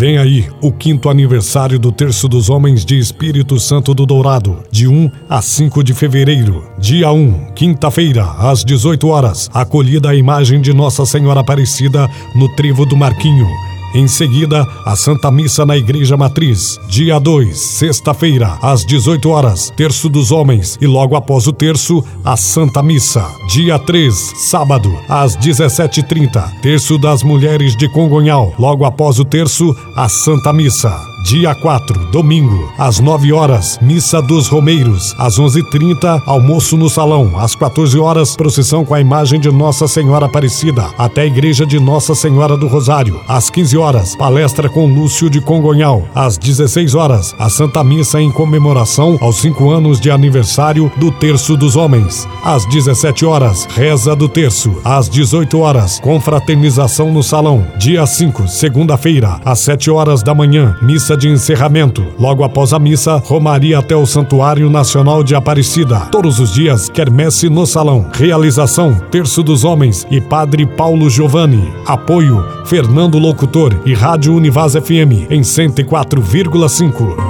Vem aí o quinto aniversário do Terço dos Homens de Espírito Santo do Dourado, de 1 a 5 de fevereiro. Dia 1, quinta-feira, às 18 horas, acolhida a imagem de Nossa Senhora Aparecida no Trevo do Marquinho. Em seguida, a Santa Missa na Igreja Matriz. Dia 2, sexta-feira, às 18 horas, Terço dos Homens e logo após o terço, a Santa Missa. Dia 3, sábado, às 17h30, Terço das Mulheres de Congonhal. Logo após o terço, a Santa Missa. Dia 4, domingo, às 9 horas, Missa dos Romeiros. Às 11h30, almoço no salão. Às 14 horas, procissão com a imagem de Nossa Senhora Aparecida até a Igreja de Nossa Senhora do Rosário. Às 15 horas, palestra com Lúcio de Congonhal. Às 16 horas, a Santa Missa em comemoração aos 5 anos de aniversário do Terço dos Homens. Às 17 horas, reza do Terço. Às 18 horas, confraternização no salão. Dia 5, segunda-feira, às 7 horas da manhã, missa missa de encerramento. Logo após a missa, romaria até o Santuário Nacional de Aparecida. Todos os dias, quermesse no salão. Realização: Terço dos Homens e Padre Paulo Giovanni. Apoio: Fernando Locutor e Rádio Univaz FM em 104,5.